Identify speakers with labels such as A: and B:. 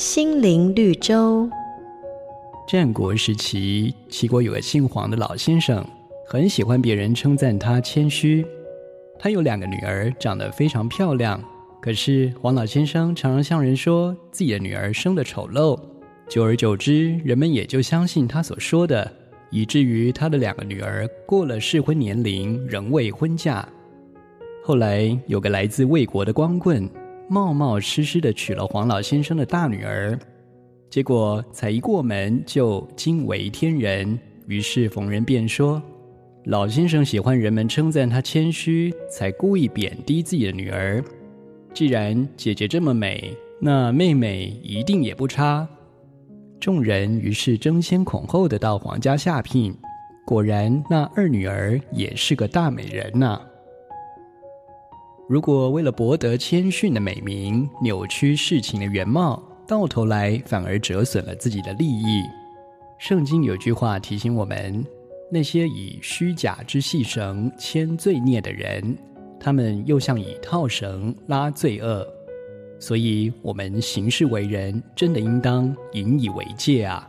A: 心灵绿洲。
B: 战国时期，齐国有个姓黄的老先生，很喜欢别人称赞他谦虚。他有两个女儿，长得非常漂亮。可是黄老先生常常向人说自己的女儿生得丑陋，久而久之，人们也就相信他所说的，以至于他的两个女儿过了适婚年龄，仍未婚嫁。后来有个来自魏国的光棍，冒冒失失地娶了黄老先生的大女儿，结果才一过门就惊为天人。于是逢人便说，老先生喜欢人们称赞他谦虚，才故意贬低自己的女儿。既然姐姐这么美，那妹妹一定也不差。众人于是争先恐后的到黄家下聘，果然那二女儿也是个大美人呐、如果为了博得谦逊的美名，扭曲事情的原貌，到头来反而折损了自己的利益。圣经有句话提醒我们：那些以虚假之细绳牵罪孽的人。他们又像以套绳拉罪恶，所以我们行事为人真的应当引以为戒啊！